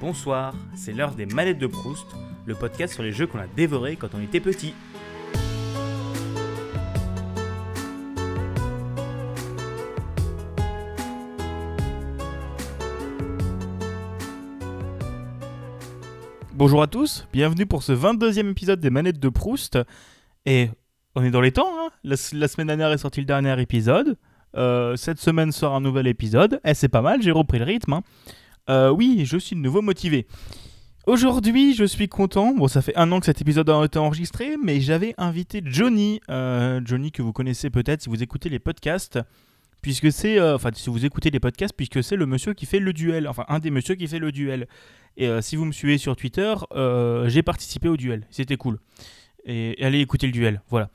Bonsoir, c'est l'heure des manettes de Proust, le podcast sur les jeux qu'on a dévorés quand on était petit. Bonjour à tous, bienvenue pour ce 22e épisode des manettes de Proust. Et on est dans les temps, hein la, semaine dernière est sorti le dernier épisode. Euh, cette semaine sort un nouvel épisode. Eh, c'est pas mal, j'ai repris le rythme. hein. Euh, oui, je suis de nouveau motivé. Aujourd'hui, je suis content. Bon, ça fait un an que cet épisode a été enregistré, mais j'avais invité Johnny. Euh, Johnny que vous connaissez peut-être si vous écoutez les podcasts. Puisque c'est. euh, enfin, si vous écoutez les podcasts, puisque c'est le monsieur qui fait le duel. Enfin, un des messieurs qui fait le duel. Et si vous me suivez sur Twitter, j'ai participé au duel. C'était cool. Et allez écouter le duel. Voilà.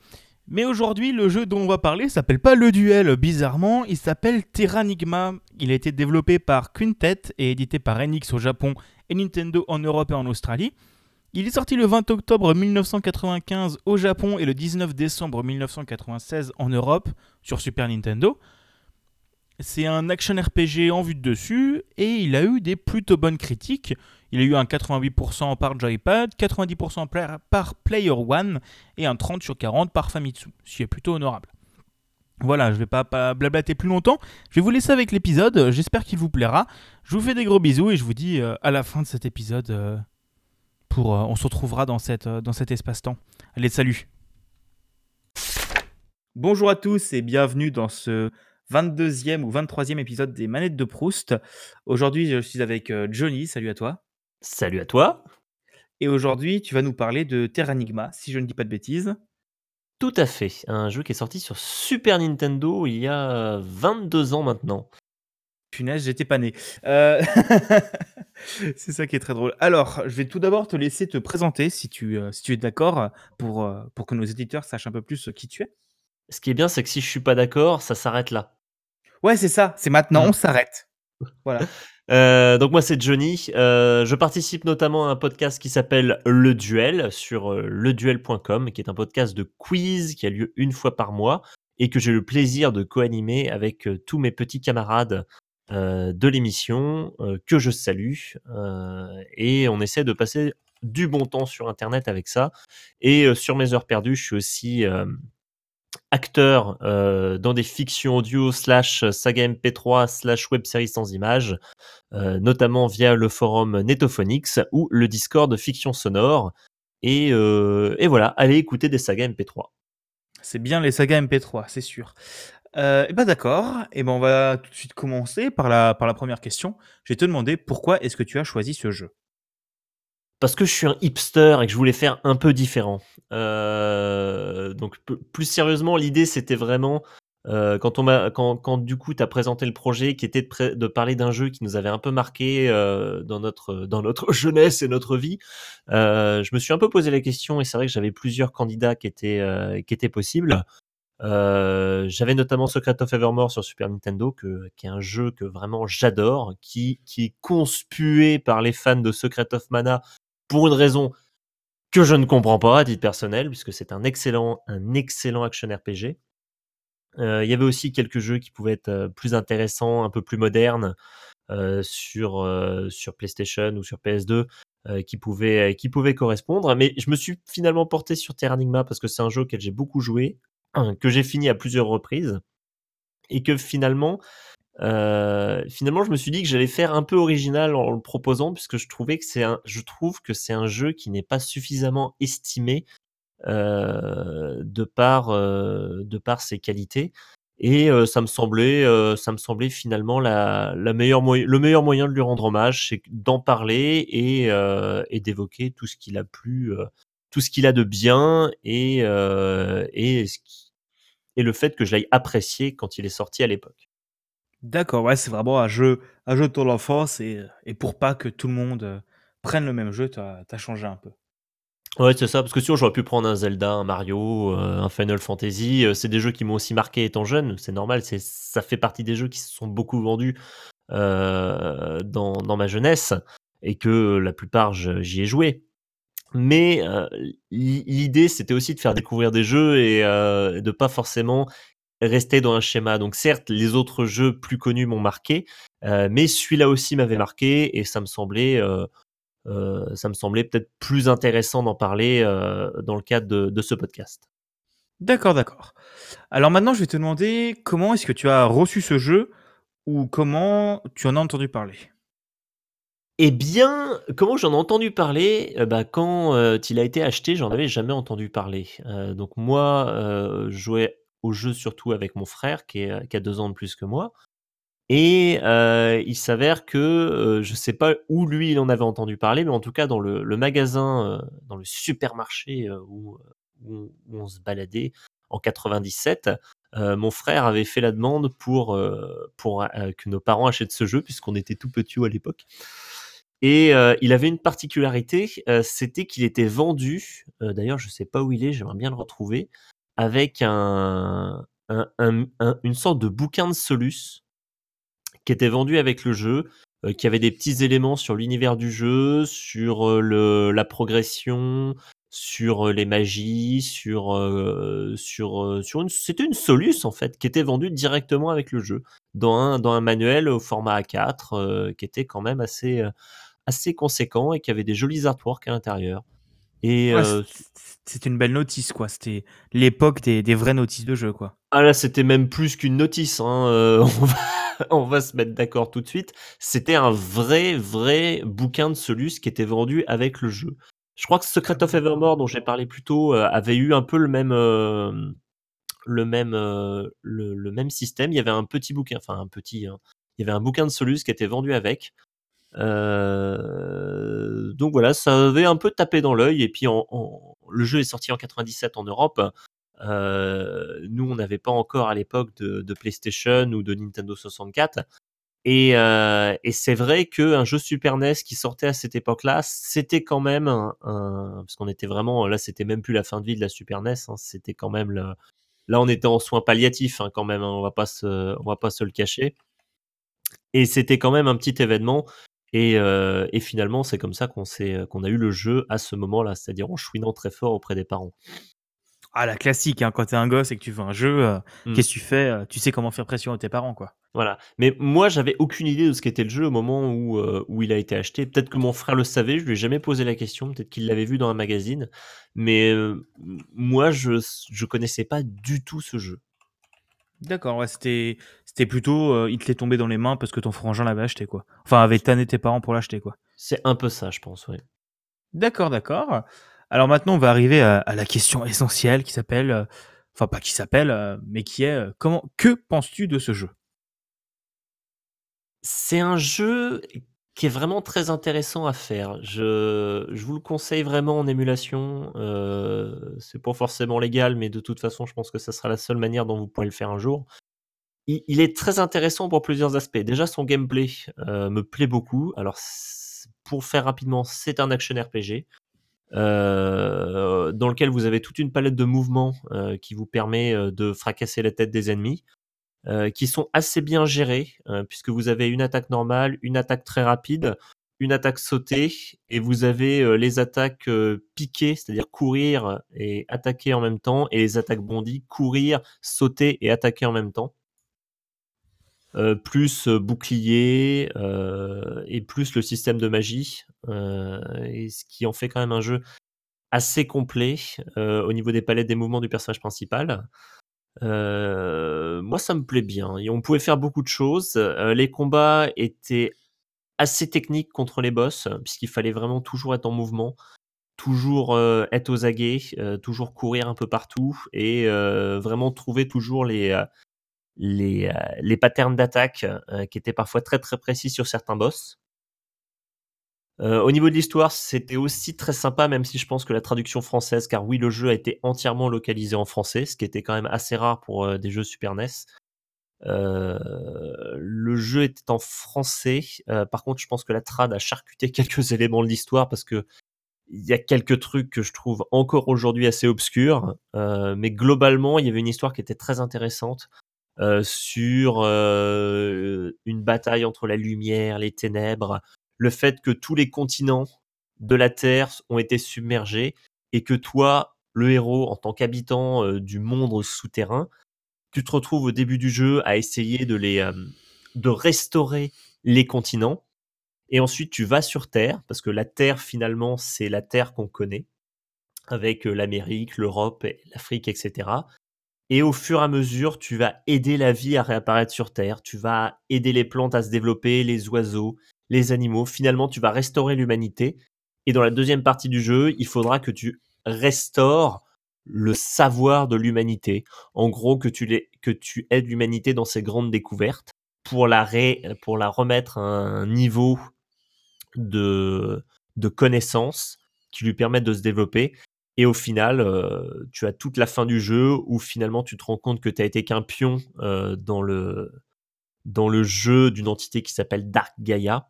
Mais aujourd'hui, le jeu dont on va parler s'appelle pas le duel, bizarrement, il s'appelle Terranigma. Il a été développé par Quintet et édité par Enix au Japon et Nintendo en Europe et en Australie. Il est sorti le 20 octobre 1995 au Japon et le 19 décembre 1996 en Europe sur Super Nintendo. C'est un action RPG en vue de dessus et il a eu des plutôt bonnes critiques. Il a eu un 88% par Joypad, 90% par- Player One et un 30 sur 40 par Famitsu, ce qui est plutôt honorable. Voilà, je vais pas, pas blablater plus longtemps. Je vais vous laisser avec l'épisode. J'espère qu'il vous plaira. Je vous fais des gros bisous et je vous dis euh, à la fin de cet épisode euh, pour. euh, on se retrouvera dans, dans cet espace-temps. Allez, salut. Bonjour à tous et bienvenue dans ce 22e ou 23e épisode des Manettes de Proust. Aujourd'hui, je suis avec euh, Johnny. Salut à toi. Salut à toi. Et aujourd'hui, tu vas nous parler de Terranigma, si je ne dis pas de bêtises. Tout à fait. Un jeu qui est sorti sur Super Nintendo il y a 22 ans maintenant. Punaise, j'étais pas né. Euh, C'est ça qui est très drôle. Alors, je vais tout d'abord te laisser te présenter, si tu, euh, si tu es d'accord, pour, pour que nos éditeurs sachent un peu plus qui tu es. Ce qui est bien, c'est que si je suis pas d'accord, ça s'arrête là. Ouais, c'est ça, c'est maintenant, Mm. on s'arrête. Voilà. Euh, donc moi c'est Johnny. Euh, je participe notamment à un podcast qui s'appelle Le Duel sur euh, leduel.com, qui est un podcast de quiz qui a lieu une fois par mois et que j'ai le plaisir de co-animer avec tous mes petits camarades euh, de l'émission euh, que je salue. Euh, et on essaie de passer du bon temps sur Internet avec ça. Et euh, sur mes heures perdues, je suis aussi euh, acteur euh, dans des fictions audio slash saga MP3 slash web série sans images, euh, notamment via le forum Netophonix ou le Discord Fiction Sonore. Et, euh, et voilà, allez écouter des sagas MP3. C'est bien les sagas MP3, c'est sûr. Et ben d'accord, et ben on va tout de suite commencer par la, par la première question. Je vais te demander pourquoi est-ce que tu as choisi ce jeu? Parce que je suis un hipster et que je voulais faire un peu différent. Euh, donc plus sérieusement, l'idée c'était vraiment euh, quand on m'a quand, quand du coup tu as présenté le projet qui était de, parler d'un jeu qui nous avait un peu marqué euh, dans notre dans notre jeunesse et notre vie. je me suis un peu posé la question et c'est vrai que j'avais plusieurs candidats qui étaient qui étaient possibles. J'avais notamment Secret of Evermore sur Super Nintendo, qui est un jeu que vraiment j'adore, qui, qui est conspué par les fans de Secret of Mana pour une raison que je ne comprends pas à titre personnel, puisque c'est un excellent, un excellent action RPG. Euh, Il y avait aussi quelques jeux qui pouvaient être euh, plus intéressants, un peu plus modernes euh, sur, PlayStation ou sur PS2 euh, qui, pouvaient, qui pouvaient correspondre. Mais je me suis finalement porté sur Terranigma parce que c'est un jeu auquel j'ai beaucoup joué, que j'ai fini à plusieurs reprises et que finalement, euh, finalement, je me suis dit que j'allais faire un peu original en le proposant, puisque je trouvais que c'est un, je trouve que c'est un jeu qui n'est pas suffisamment estimé euh, de par, euh, de par ses qualités. Et euh, ça me semblait, euh, ça me semblait finalement la, la meilleure le meilleur moyen de lui rendre hommage, c'est d'en parler et, et d'évoquer tout ce qu'il a plu, tout ce qu'il a de bien et, et, ce qui- et le fait que je l'aille apprécier quand il est sorti à l'époque. D'accord, ouais, c'est vraiment un jeu, un jeu de ton enfance et, et pour pas que tout le monde euh, prenne le même jeu, tu as, changé un peu. Ouais, c'est ça, parce que sinon j'aurais pu prendre un Zelda, un Mario, euh, un Final Fantasy. euh, C'est des jeux qui m'ont aussi marqué étant jeune, c'est normal, c'est ça fait partie des jeux qui se sont beaucoup vendus euh, dans, dans ma jeunesse et que la plupart j'y ai joué. Mais euh, l'i- l'idée c'était aussi de faire découvrir des jeux et euh, de pas forcément rester dans un schéma. Donc certes, les autres jeux plus connus m'ont marqué, mais celui-là aussi m'avait marqué et ça me semblait, ça me semblait peut-être plus intéressant d'en parler dans le cadre de ce podcast. D'accord, d'accord. Alors maintenant, je vais te demander comment est-ce que tu as reçu ce jeu ou comment tu en as entendu parler? Eh bien, comment j'en ai entendu parler? Bah, quand, il a été acheté, j'en avais jamais entendu parler. Donc moi, je jouais au jeu surtout avec mon frère qui est, qui a 2 ans de plus que moi. Et heu, il s'avère que, heu, je sais pas où lui il en avait entendu parler, mais en tout cas dans le magasin, heu, dans le supermarché, où, on se baladait en 97, heu, mon frère avait fait la demande pour, pour, que nos parents achètent ce jeu puisqu'on était tout petits à l'époque. Et il avait une particularité, c'était qu'il était vendu, d'ailleurs je sais pas où il est, j'aimerais bien le retrouver, avec un un un un une sorte de bouquin de Solus qui était vendu avec le jeu, heu, qui avait des petits éléments sur l'univers du jeu, sur, le la progression, sur, heu, les magies, sur, sur, sur une c'était une Solus en fait, qui était vendue directement avec le jeu, dans un dans un manuel au format A4, heu, qui était quand même assez, assez conséquent et qui avait des jolis artworks à l'intérieur et Ouais, heu c'était une belle notice, quoi. C'était l'époque des des vraies notices de jeu, quoi. ah là, c'était même plus qu'une notice, hein, heu, on va on va se mettre d'accord tout de suite. C'était un vrai, vrai bouquin de Solus qui était vendu avec le jeu. Je crois que Secret of Evermore dont j'ai parlé plus tôt, heu, avait eu un peu le même, le même, le même système. Il y avait un petit bouquin, enfin un petit, hein, il y avait un bouquin de Solus qui était vendu avec. Heu, donc voilà, ça avait un peu tapé dans l'œil. Et puis le jeu est sorti en 97 en Europe. Heu, nous, on n'avait pas encore à l'époque de PlayStation ou de Nintendo 64 et heu et c'est vrai qu'un jeu Super NES qui sortait à cette époque-là, c'était quand même un parce qu'on était vraiment là, c'était même plus la fin de vie de la Super NES, hein, c'était quand même le là, on était en soins palliatifs, hein, quand même, hein, on va pas se on va pas se le cacher. Et c'était quand même un petit événement et heu et finalement, c'est comme ça qu'on s'est, qu'on a eu le jeu à ce moment-là, c'est-à-dire en chouinant très fort auprès des parents. Ah, la classique, hein, quand tu es un gosse et que tu veux un jeu, heu, Mmh. qu'est-ce que tu fais? Tu sais comment faire pression à tes parents, quoi. Voilà, mais moi, j'avais aucune idée de ce qu'était le jeu au moment où, il a été acheté. Peut-être que mon frère le savait, je lui ai jamais posé la question, peut-être qu'il l'avait vu dans un magazine, mais moi, je je connaissais pas du tout ce jeu. D'accord, ouais, c'était c'était plutôt, heu, il te l'est tombé dans les mains parce que ton frangin l'avait acheté, quoi. Enfin, avait tanné tes parents pour l'acheter, quoi. C'est un peu ça, je pense, ouais. D'accord, d'accord. Alors maintenant, on va arriver à à la question essentielle qui s'appelle, heu, enfin pas qui s'appelle, heu, mais qui est, comment que penses-tu de ce jeu? C'est un jeu qui est vraiment très intéressant à faire. Je je vous le conseille vraiment en émulation, heu, c'est pas forcément légal, mais de toute façon, je pense que ça sera la seule manière dont vous pourrez le faire un jour. Il est très intéressant pour plusieurs aspects. Déjà, son gameplay, heu, me plaît beaucoup. Alors pour faire rapidement, c'est un action RPG, heu, dans lequel vous avez toute une palette de mouvements, heu, qui vous permet, de fracasser la tête des ennemis, qui sont assez bien gérés, puisque vous avez une attaque normale, une attaque très rapide, une attaque sautée et vous avez, les attaques, piquées, c'est-à-dire courir et attaquer en même temps et les attaques bondies, courir, sauter et attaquer en même temps. Heu, plus, heu, bouclier, heu et plus le système de magie, ce qui en fait quand même un jeu assez complet, au niveau des palettes des mouvements du personnage principal. Moi ça me plaît bien et on pouvait faire beaucoup de choses, les combats étaient assez techniques contre les boss, puisqu'il fallait vraiment toujours être en mouvement, toujours, être aux aguets, toujours courir un peu partout et vraiment trouver toujours les, les, heu, les patterns d'attaque, heu, qui étaient parfois très, très précis sur certains boss. Heu, au niveau de l'histoire, c'était aussi très sympa, même si je pense que la traduction française car oui, le jeu a été entièrement localisé en français, ce qui était quand même assez rare pour, des jeux Super NES. Le jeu était en français, par contre, je pense que la trad a charcuté quelques éléments de l'histoire parce qu'il y a quelques trucs que je trouve encore aujourd'hui assez obscurs, mais globalement, il y avait une histoire qui était très intéressante, sur, heu, une bataille entre la lumière, les ténèbres, le fait que tous les continents de la Terre ont été submergés et que toi, le héros, en tant qu'habitant, heu, du monde souterrain, tu te retrouves au début du jeu à essayer de les de restaurer les continents et ensuite tu vas sur Terre parce que la Terre finalement c'est la Terre qu'on connaît avec l'Amérique, l'Europe, l'Afrique, etc. Et au fur et à mesure, tu vas aider la vie à réapparaître sur Terre, tu vas aider les plantes à se développer, les oiseaux, les animaux. Finalement, tu vas restaurer l'humanité. Et dans la deuxième partie du jeu, il faudra que tu restaures le savoir de l'humanité. En gros, que tu, que tu aides l'humanité dans ses grandes découvertes pour la, pour la remettre à un niveau de, de connaissances qui lui permettent de se développer. Et au final, euh, tu as toute la fin du jeu où finalement tu te rends compte que tu as été qu'un pion euh, dans, le, dans le jeu d'une entité qui s'appelle Dark Gaia.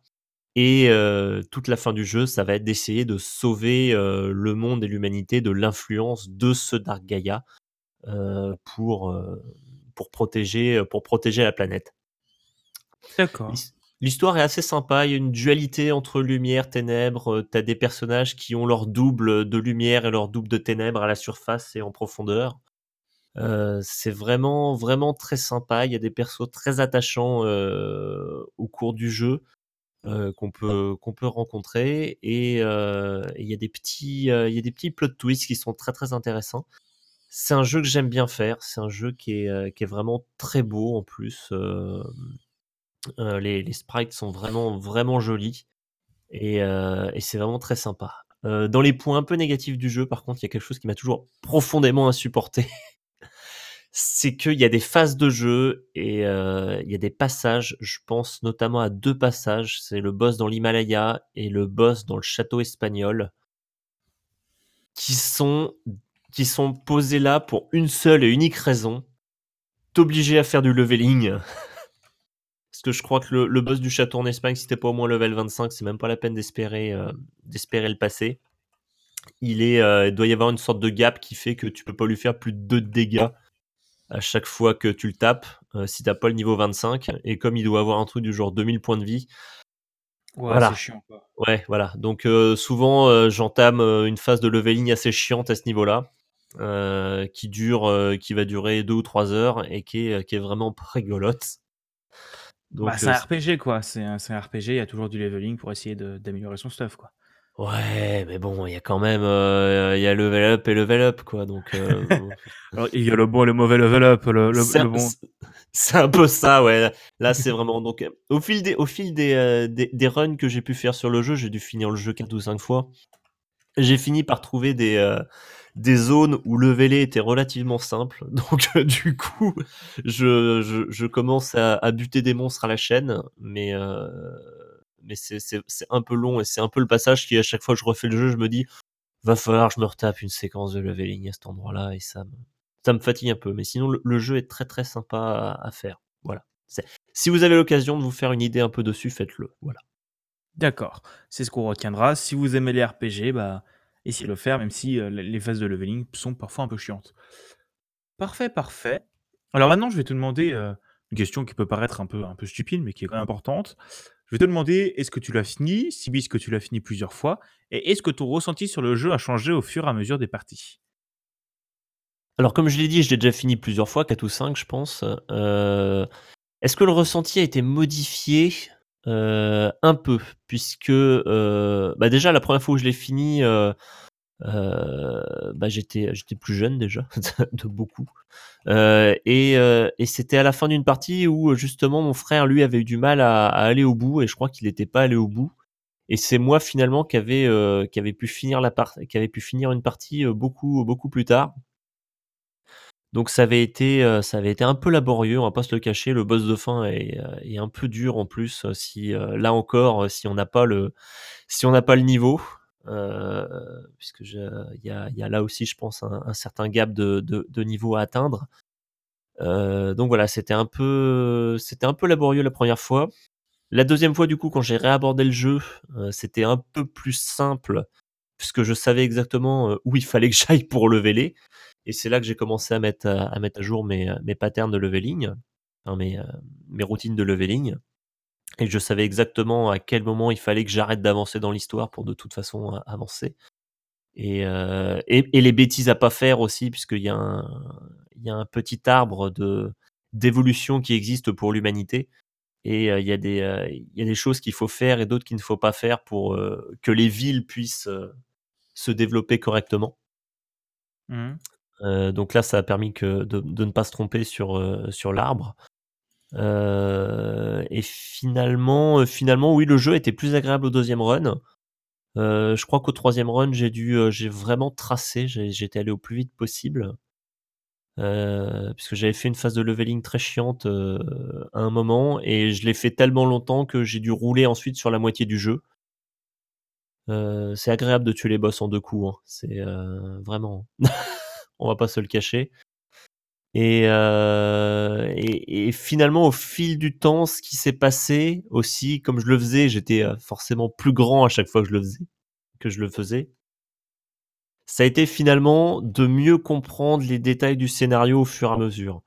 Et euh, toute la fin du jeu, ça va être d'essayer de sauver le monde et l'humanité de l'influence de ce Dark Gaia pour, pour, protéger, pour protéger la planète. D'accord. L'histoire est assez sympa, il y a une dualité entre lumière, ténèbres, tu as des personnages qui ont leur double de lumière et leur double de ténèbres à la surface et en profondeur. c'est vraiment, vraiment très sympa, il y a des persos très attachants au cours du jeu qu'on peut, rencontrer et il y a des petits, il y a des petits plot twists qui sont très très intéressants. C'est un jeu que j'aime bien faire, c'est un jeu qui est vraiment très beau en plus. Euh, les, sprites sont vraiment, vraiment jolis et, euh, c'est vraiment très sympa. Euh, dans les points un peu négatifs du jeu, par contre, il y a quelque chose qui m'a toujours profondément insupporté. c'est qu'il y a des phases de jeu et il y a des passages. Je pense notamment à deux passages. C'est le boss dans l'Himalaya et le boss dans le château espagnol, qui sont qui sont posés là pour une seule et unique raison t'obliger à faire du leveling. Parce que je crois que le, boss du château en Espagne, si t'es pas au moins level 25, c'est même pas la peine d'espérer euh, d'espérer le passer. Il, est, euh, doit y avoir une sorte de gap qui fait que tu peux pas lui faire plus de 2 dégâts à chaque fois que tu le tapes euh, si t'as pas le niveau 25. Et comme il doit avoir un truc du genre 2000 points de vie. Ouais, voilà. c'est chiant quoi. Ouais, voilà. Donc souvent j'entame une phase de leveling assez chiante à ce niveau-là. qui dure, qui va durer 2 ou 3 heures et qui est, qui est vraiment pas Bah, c'est un RPG quoi, c'est un, un, RPG, il y a toujours du leveling pour essayer d'améliorer son stuff quoi. Ouais, mais bon, il y a quand même, euh, il y a level up et level up quoi, donc. Euh, Alors, il y a le bon et le mauvais level up, le, le, bon. C'est un peu ça, ouais. Là, c'est vraiment donc au fil des, au fil des, euh, des, des runs que j'ai pu faire sur le jeu, j'ai dû finir le jeu 4 ou 5 fois. J'ai fini par trouver des des zones où le était relativement simple. Donc euh, du coup, je, je, je commence à, à, buter des monstres à la chaîne, mais euh, mais c'est un peu long et c'est un peu le passage qui à chaque fois que je refais le jeu, je me dis va falloir que je me retape une séquence de leveling à cet endroit-là et ça me ça me fatigue un peu. Mais sinon le, jeu est très très sympa à, faire. Voilà. Si vous avez l'occasion de vous faire une idée un peu dessus, faites-le. Voilà. D'accord, c'est ce qu'on retiendra. Si vous aimez les RPG, bah, essayez de le faire, même si les phases de leveling sont parfois un peu chiantes. Parfait, parfait. Alors maintenant, je vais te demander une question qui peut paraître un peu, un peu stupide, mais qui est quand même importante. Je vais te demander, est-ce que tu l'as fini? Si oui, est-ce que tu l'as fini plusieurs fois? Et est-ce que ton ressenti sur le jeu a changé au fur et à mesure des parties? Alors, comme je l'ai dit, je l'ai déjà fini plusieurs fois, 4 ou 5, je pense. est-ce que le ressenti a été modifié euh, un peu, puisque euh, bah déjà la première fois où je l'ai fini, euh, bah j'étais j'étais plus jeune déjà de beaucoup. Et, et c'était à la fin d'une partie où justement mon frère lui avait eu du mal à, à aller au bout et je crois qu'il n'était pas allé au bout. Et c'est moi finalement qui avait qui avait pu finir la part qui avait pu finir une partie beaucoup beaucoup plus tard donc ça avait été, euh, ça avait été un peu laborieux, on va pas se le cacher. Le boss de fin est, euh, un peu dur en plus. Euh, si là encore, si on n'a pas le, niveau, puisque il y a, là aussi, je pense, un, certain gap de, de, niveau à atteindre. donc voilà, c'était un peu, c'était un peu laborieux la première fois. La deuxième fois, du coup, quand j'ai réabordé le jeu, c'était un peu plus simple puisque je savais exactement où il fallait que j'aille pour leveler. Et c'est là que j'ai commencé à mettre à, mettre à jour mes, mes patterns de leveling, mes, mes routines de leveling. Et je savais exactement à quel moment il fallait que j'arrête d'avancer dans l'histoire pour de toute façon avancer. Et, et, les bêtises à pas faire aussi, puisqu'il y, a un, y a un petit arbre d'évolution qui existe pour l'humanité et il y a des il y a des choses qu'il faut faire et d'autres qu'il ne faut pas faire pour que les villes puissent se développer correctement. Mmh. donc là, ça a permis que de, de ne pas se tromper sur sur l'arbre. et finalement, finalement, oui, le jeu était plus agréable au deuxième run. je crois qu'au troisième run, j'ai dû, j'ai vraiment tracé, j'étais allé au plus vite possible. Euh, puisque j'avais fait une phase de leveling très chiante euh, à un moment et je l'ai fait tellement longtemps que j'ai dû rouler ensuite sur la moitié du jeu. Euh, c'est agréable de tuer les boss en deux coups, hein. c'est vraiment. On va pas se le cacher. Et, et, et, finalement, au fil du temps, ce qui s'est passé aussi, comme je le faisais, j'étais forcément plus grand à chaque fois que je le faisais. Que je le faisais ça a été finalement de mieux comprendre les détails du scénario au fur et à mesure.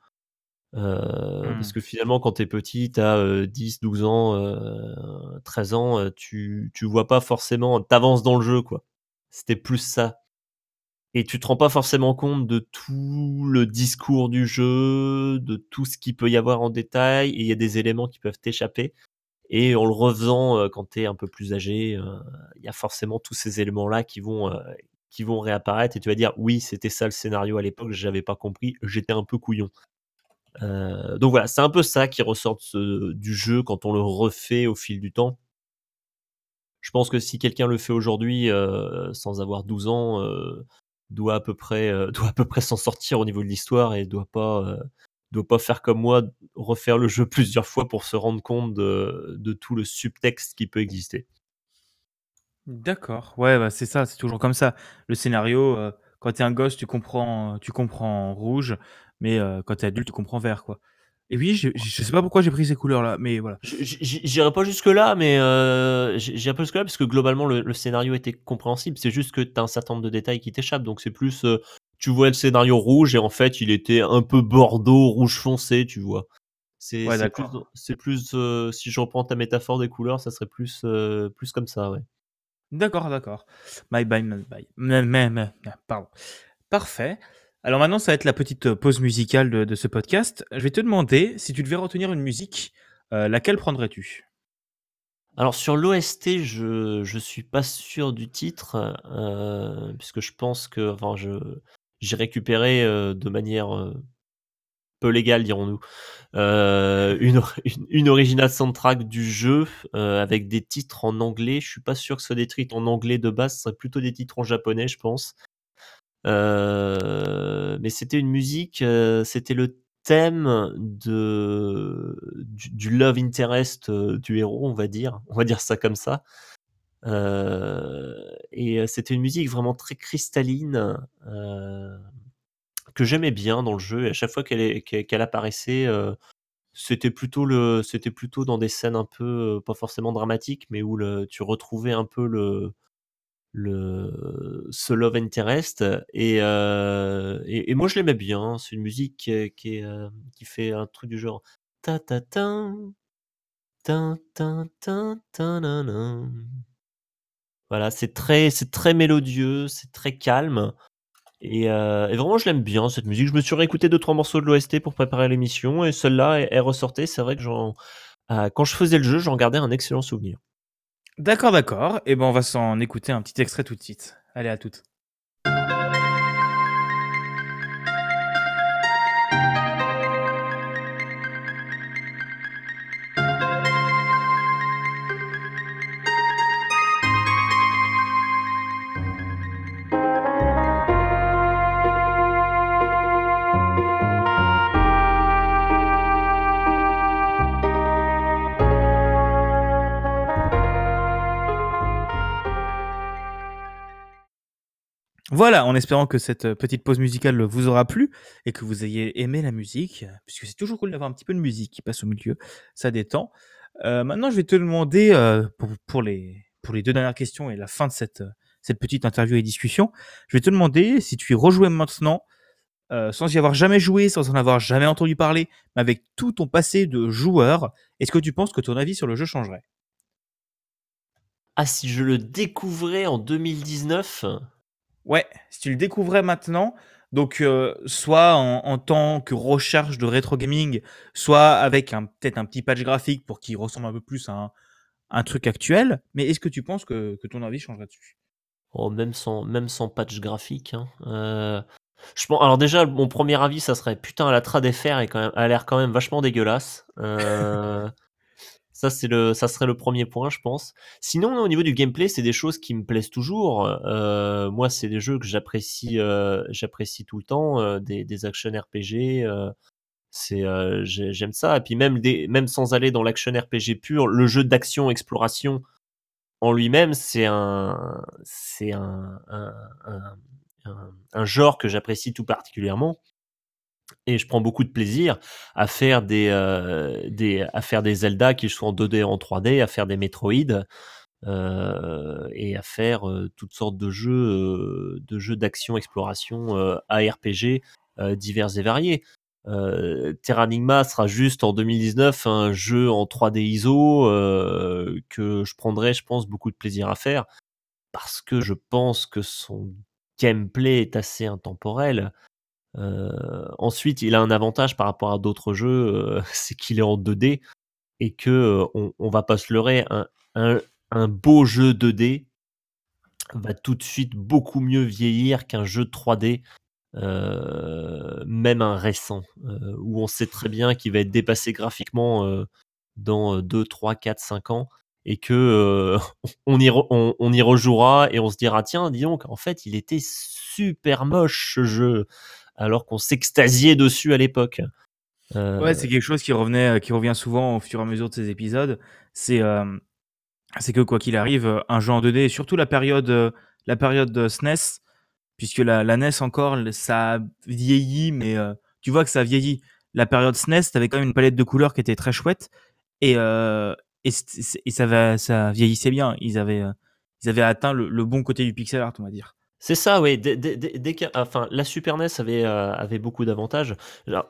Euh, parce Mmh. que finalement, quand t'es petit, t'as euh, 10, 12 ans, euh, 13 ans, euh, tu, tu vois pas forcément, t'avances dans le jeu, quoi. C'était plus ça. Et tu te rends pas forcément compte de tout le discours du jeu, de tout ce qu'il peut y avoir en détail, et il y a des éléments qui peuvent t'échapper. Et en le refaisant euh, quand t'es un peu plus âgé, euh, il y a forcément tous ces éléments-là qui vont, euh, qui vont réapparaître et tu vas dire oui, c'était ça le scénario à l'époque, j'avais pas compris, j'étais un peu couillon. Euh, donc voilà, c'est un peu ça qui ressort ce- du jeu quand on le refait au fil du temps. Je pense que si quelqu'un le fait aujourd'hui euh, sans avoir 12 ans, euh, doit à peu près, euh, doit à peu près s'en sortir au niveau de l'histoire et doit pas, euh, doit pas faire comme moi, refaire le jeu plusieurs fois pour se rendre compte de, de tout le subtexte qui peut exister. D'accord. Ouais, bah, c'est ça, c'est toujours comme ça. Le scénario, quand tu es un gosse, tu comprends tu comprends rouge, mais heu, quand tu es adulte, tu comprends vert, quoi. Et oui, je je sais pas pourquoi j'ai pris ces couleurs-là, mais voilà. J'irai pas jusque là, mais euh, j'irai pas jusque là parce que globalement le, le scénario était compréhensible. C'est juste que t'as un certain nombre de détails qui t'échappent. Donc c'est plus, euh, tu vois le scénario rouge et en fait il était un peu bordeaux, rouge foncé, tu vois. C'est Ouais, plus, c'est plus, euh, si je reprends ta métaphore des couleurs, ça serait plus, euh, plus comme ça, ouais. D'accord, d'accord. Bye, my bye. Mais mais mais pardon. Parfait. Alors maintenant, ça va être la petite, heu, pause musicale de ce podcast. Je vais te demander si tu devais retenir une musique, heu, laquelle prendrais-tu? Alors sur l'OST, je je suis pas sûr du titre, euh, puisque je pense que, enfin, j'ai récupéré euh, de manière euh, peu légale, dirons-nous. Euh, une, une, original soundtrack du jeu euh, avec des titres en anglais. Je suis pas sûr que ce soit des titres en anglais de base, ce serait plutôt des titres en japonais, je pense. Euh, mais c'était une musique, euh, c'était le thème de du, love interest euh, du héros, on va dire, on va dire ça comme ça. Et c'était une musique vraiment très cristalline. Que j'aimais bien dans le jeu et à chaque fois qu'elle qu'elle apparaissait, c'était plutôt le, c'était plutôt dans des scènes un peu, pas forcément dramatiques, mais où tu retrouvais un peu le, le, ce love interest et, euh, et, moi je l'aimais bien. C'est une musique qui, est- qui, est, euh, qui fait un truc du genre ta ta ta ta ta ta ta na, na. Voilà, c'est très, c'est très mélodieux, c'est très calme. Et, euh, et vraiment, je l'aime bien cette musique. Je me suis réécouté deux trois morceaux de l'OST pour préparer l'émission et celle-là, elle, elle ressortait. C'est vrai que j'en, euh, quand je faisais le jeu, j'en gardais un excellent souvenir. D'accord, d'accord. Et ben, on va s'en écouter un petit extrait tout de suite. Allez, à toutes. Voilà, en espérant que cette, heu, petite pause musicale vous aura plu et que vous ayez aimé la musique, puisque c'est toujours cool d'avoir un petit peu de musique qui passe au milieu, ça détend. Heu, maintenant je vais te demander, heu, pour les 2 dernières questions et la fin de cette, petite interview et discussion, je vais te demander si tu y rejouais maintenant, sans y avoir jamais joué, sans en avoir jamais entendu parler, mais avec tout ton passé de joueur, est-ce que tu penses que ton avis sur le jeu changerait? Ah, si je le découvrais en 2019, Ouais, si tu le découvrais maintenant, Donc, euh, soit en, en tant que recherche de rétro gaming, soit avec un, peut-être un petit patch graphique pour qu'il ressemble un peu plus à un, un truc actuel. Mais est-ce que tu penses que, que ton avis changerait dessus? Oh, même sans, même sans patch graphique. Hein. Euh, je pense, alors déjà, mon premier avis, ça serait putain, la trad FR est quand même, a l'air quand même vachement dégueulasse. Euh, ça, c'est le, ça serait le premier point, je pense. Sinon, au niveau du gameplay, c'est des choses qui me plaisent toujours. Euh, moi, c'est des jeux que j'apprécie, euh, j'apprécie tout le temps, euh, des, des action RPG. c'est, j'ai- j'aime ça. Et puis même, même sans aller dans l'action RPG pur, le jeu d'action exploration en lui-même, c'est un, c'est un- un genre que j'apprécie tout particulièrement. Et je prends beaucoup de plaisir à faire des, euh, Zelda qui soient en 2D en 3D, à faire des Metroid euh, et à faire euh, toutes sortes de jeux, de jeux d'action exploration ARPG divers et variés. Terranigma sera juste en 2019 un jeu en 3D ISO que je prendrai, je pense, beaucoup de plaisir à faire parce que je pense que son gameplay est assez intemporel. Euh, ensuite, il a un avantage par rapport à d'autres jeux, euh, c'est qu'il est en 2D et que euh, on, va pas se leurrer, un, beau jeu 2D va tout de suite beaucoup mieux vieillir qu'un jeu 3D, euh, même un récent, où on sait très bien qu'il va être dépassé graphiquement dans 2, 3, 4, 5 ans et que on, y y rejouera et on se dira tiens dis donc en fait il était super moche ce jeu alors qu'on s'extasiait dessus à l'époque. Euh, Ouais, c'est quelque chose qui revenait, euh, qui revient souvent au fur et à mesure de ces épisodes. C'est euh, c'est que quoi qu'il arrive, un jeu en 2D, et surtout la période, la période de SNES, puisque la, NES encore, ça a vieilli, mais tu vois que ça a vieilli. La période SNES, t'avais quand même une palette de couleurs qui était très chouette, et, et, ça, va, ça vieillissait bien. Ils avaient, ils avaient atteint le bon côté du pixel art, on va dire. C'est ça, oui. Dès, enfin, la Super NES avait, euh, avait beaucoup d'avantages.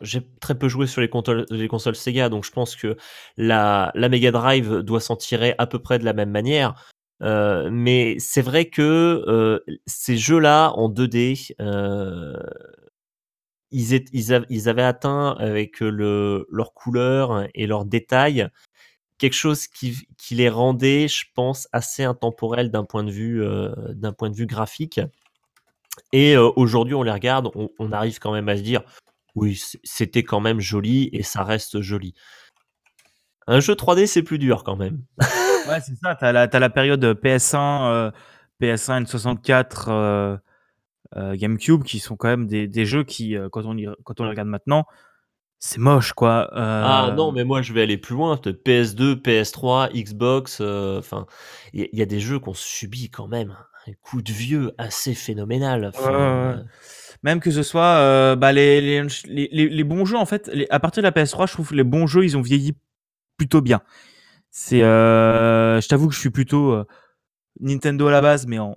J'ai très peu joué sur les consoles, les consoles Sega, donc je pense que la, la Mega Drive doit s'en tirer à peu près de la même manière. Euh, mais c'est vrai que euh, ces jeux-là en 2D, euh, ils, ils, ils avaient atteint avec le, leur couleur et leurs détails quelque chose qui, les rendait, je pense, assez intemporels d'un point de vue, euh, graphique. Et euh, aujourd'hui, on les regarde, on, arrive quand même à se dire, oui, c'était quand même joli et ça reste joli. Un jeu 3D, c'est plus dur quand même. Ouais, c'est ça. T'as la, t'as la période PS1, euh, PS1, N64, euh, euh, GameCube, qui sont quand même des, jeux qui, euh, quand, on quand on les regarde maintenant, c'est moche, quoi. Ah Euh, non, mais moi je vais aller plus loin. peut-être PS2, PS3, Xbox. euh, Enfin, il y, y a des jeux qu'on subit quand même un coup de vieux assez phénoménal. ouais, Enfin, ouais, ouais. euh, Même que ce soit bah, les, les, les, les- bons jeux, en fait, les- à partir de la PS3, je trouve que les bons jeux, ils ont vieilli plutôt bien. C'est, je t'avoue que je suis plutôt Nintendo à la base, mais en,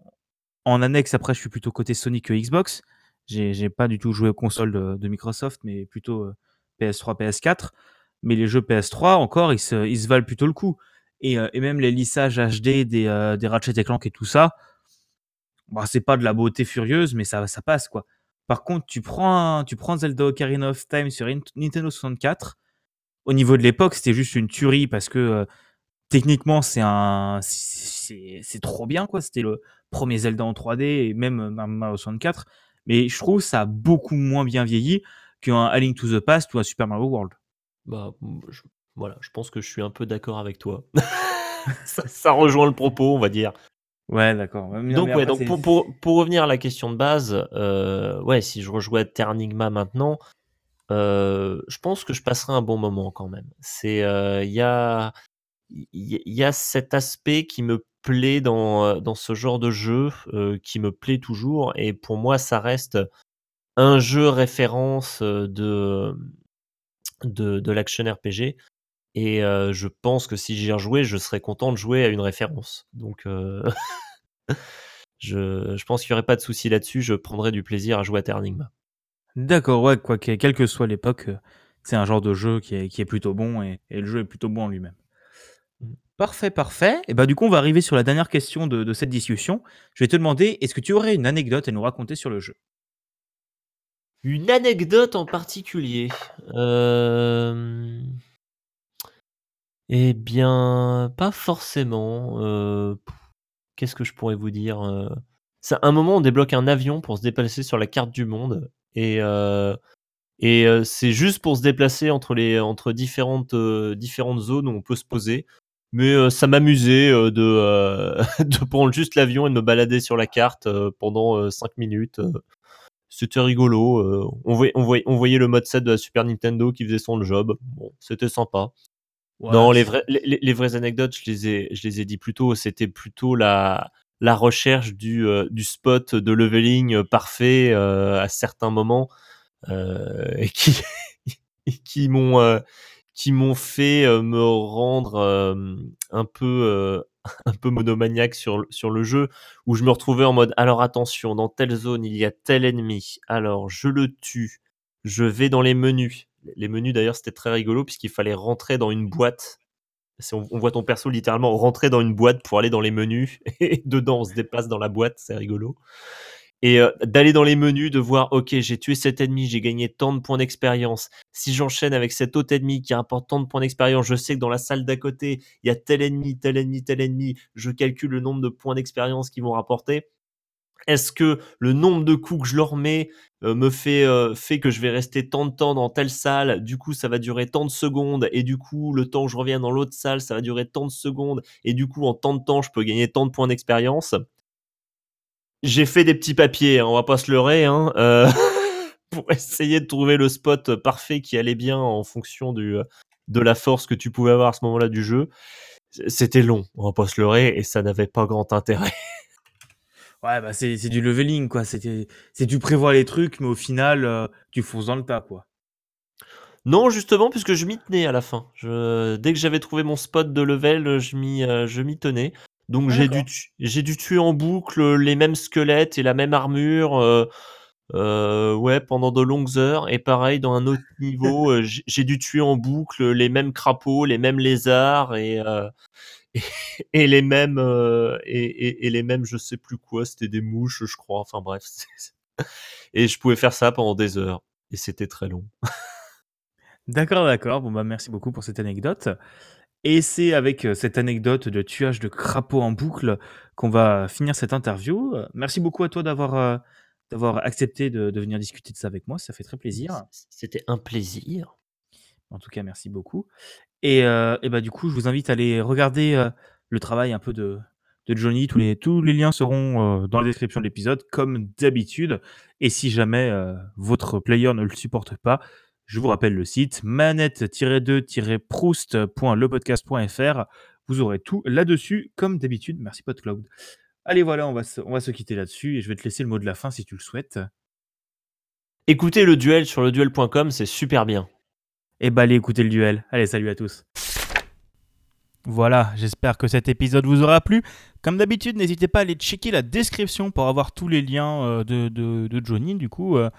en annexe, après, je suis plutôt côté Sony que Xbox. J'ai j'ai pas du tout joué aux consoles de, de Microsoft, mais plutôt PS3, PS4. Mais les jeux PS3, encore, ils se, valent plutôt le coup. Et, euh, même les lissages HD des, euh, des Ratchet et Clank et tout ça, bah, c'est pas de la beauté furieuse, mais ça, passe, quoi. Par contre, tu prends, tu prends Zelda Ocarina of Time sur Int- Nintendo 64. Au niveau de l'époque, c'était juste une tuerie parce que euh, techniquement, c'est un, c'est trop bien, quoi. C'était le premier Zelda en 3D et même euh, Mario 64. Mais je trouve ça a beaucoup moins bien vieilli qu'un A Link to the Past ou un Super Mario World. bah, je- voilà, je pense que je suis un peu d'accord avec toi. ça, ça rejoint le propos, on va dire. Ouais, d'accord. Donc ouais, donc pour, pour, pour revenir à la question de base, euh, ouais, si je rejouais à Terranigma maintenant, euh, je pense que je passerai un bon moment quand même. C'est euh, il y a il y, a cet aspect qui me plaît dans dans ce genre de jeu, euh, qui me plaît toujours, et pour moi ça reste un jeu référence de de, de l'action RPG. Et euh, je pense que si j'y rejouais, je serais content de jouer à une référence. Donc, euh, je, je pense qu'il n'y aurait pas de souci là-dessus. Je prendrais du plaisir à jouer à Terranigma. D'accord, ouais, quoi que- quelle que soit l'époque, c'est un genre de jeu qui est, qui est plutôt bon et, et le jeu est plutôt bon en lui-même. Mm. Parfait, parfait. Et bah du coup, on va arriver sur la dernière question de, de cette discussion. Je vais te demander, est-ce que tu aurais une anecdote à nous raconter sur le jeu? Une anecdote en particulier. Euh... Eh bien, pas forcément. Euh, qu'est-ce que je pourrais vous dire euh? C'est un moment, on débloque un avion pour se déplacer sur la carte du monde. Et, euh, c'est juste pour se déplacer entre, différentes zones où on peut se poser. Mais ça m'amusait de, de prendre juste l'avion et de me balader sur la carte pendant 5 minutes. C'était rigolo. on, voyait, on, voyait, on voyait le mode 7 de la Super Nintendo qui faisait son job. Bon, c'était sympa non, les, vrais, les, vraies anecdotes, je les ai, je les ai dit plus tôt, c'était plutôt la, la recherche du, euh, du spot de leveling parfait euh, à certains moments euh, et qui, qui m'ont qui m'ont fait me rendre un peu un peu monomaniaque sur, sur le jeu où je me retrouvais en mode alors attention dans telle zone il y a tel ennemi alors je le tue je vais dans les menus les menus d'ailleurs c'était très rigolo puisqu'il fallait rentrer dans une boîte. On, on, voit ton perso littéralement rentrer dans une boîte pour aller dans les menus et dedans on se déplace dans la boîte, c'est rigolo. Et euh, d'aller dans les menus, de voir, ok, j'ai tué cet ennemi, j'ai gagné tant de points d'expérience. Si j'enchaîne avec cet autre ennemi qui rapporte tant de points d'expérience, je sais que dans la salle d'à côté, il y a tel ennemi, tel ennemi, tel ennemi. Je calcule le nombre de points d'expérience qu'ils vont rapporter. Est-ce que le nombre de coups que je leur mets euh, me fait, euh, fait que je vais rester tant de temps dans telle salle, du coup ça va durer tant de secondes, et du coup le temps que je reviens dans l'autre salle, ça va durer tant de secondes, et du coup en tant de temps je peux gagner tant de points d'expérience? J'ai fait des petits papiers, hein, on va pas se leurrer, hein, euh, pour essayer de trouver le spot parfait qui allait bien en fonction du, de la force que tu pouvais avoir à ce moment-là du jeu. C'était long, on va pas se leurrer, et ça n'avait pas grand intérêt. Ouais, bah c'est du leveling, quoi. C'est tu prévois les trucs, mais au final, euh, tu fonces dans le tas, quoi. Non, justement, puisque je m'y tenais à la fin. Je, dès que j'avais trouvé mon spot de level, je m'y euh, je m'y tenais. Donc ah, j'ai dû, j'ai dû tuer en boucle les mêmes squelettes et la même armure. Euh, ouais, pendant de longues heures. Et pareil, dans un autre niveau, j'ai dû tuer en boucle les mêmes crapauds, les mêmes lézards et, et, les mêmes euh, et, les mêmes je sais plus quoi. C'était des mouches je crois. Enfin bref et je pouvais faire ça pendant des heures. Et c'était très long. D'accord d'accord. Bon bah merci beaucoup pour cette anecdote et c'est avec euh, cette anecdote de tuage de crapauds en boucle qu'on va finir cette interview merci beaucoup à toi d'avoir euh, d'avoir accepté de, de venir discuter de ça avec moi ça fait très plaisir c'était un plaisir en tout cas, merci beaucoup. Et, euh, bah, du coup, je vous invite à aller regarder euh, le travail un peu de, de Johnny. Tous les, tous les liens seront euh, dans la description de l'épisode, comme d'habitude. Et si jamais votre player ne le supporte pas, je vous rappelle le site manette-2-proust.lepodcast.fr. Vous aurez tout là-dessus, comme d'habitude. Merci PodCloud. Allez, voilà, on va, se, on va se quitter là-dessus et je vais te laisser le mot de la fin si tu le souhaites. Écoutez le duel sur leduel.com, c'est super bien et bah allez écouter le duel. Allez, salut à tous. Voilà, j'espère que cet épisode vous aura plu. Comme d'habitude, n'hésitez pas à aller checker la description pour avoir tous les liens euh, de, de, Johnny, du coup, euh,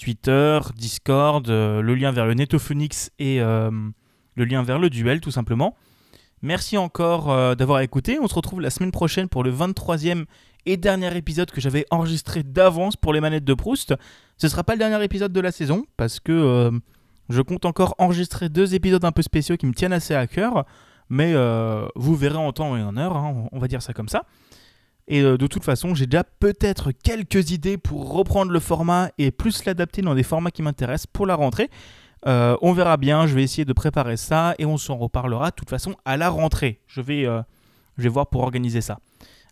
Twitter, Discord, euh, le lien vers le Netophonix et le lien vers le duel, tout simplement. Merci encore d'avoir écouté. On se retrouve la semaine prochaine pour le 23e et dernier épisode que j'avais enregistré d'avance pour les manettes de Proust. Ce ne sera pas le dernier épisode de la saison parce que je compte encore enregistrer deux épisodes un peu spéciaux qui me tiennent assez à cœur, mais euh, vous verrez en temps et en heure, hein, on va dire ça comme ça. Et euh, de toute façon, j'ai déjà peut-être quelques idées pour reprendre le format et plus l'adapter dans des formats qui m'intéressent pour la rentrée. Euh, on verra bien, je vais essayer de préparer ça et on s'en reparlera de toute façon à la rentrée. Je vais, je vais voir pour organiser ça.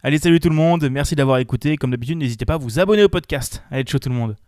Allez, salut tout le monde, merci d'avoir écouté. Comme d'habitude, n'hésitez pas à vous abonner au podcast. Allez, ciao tout le monde.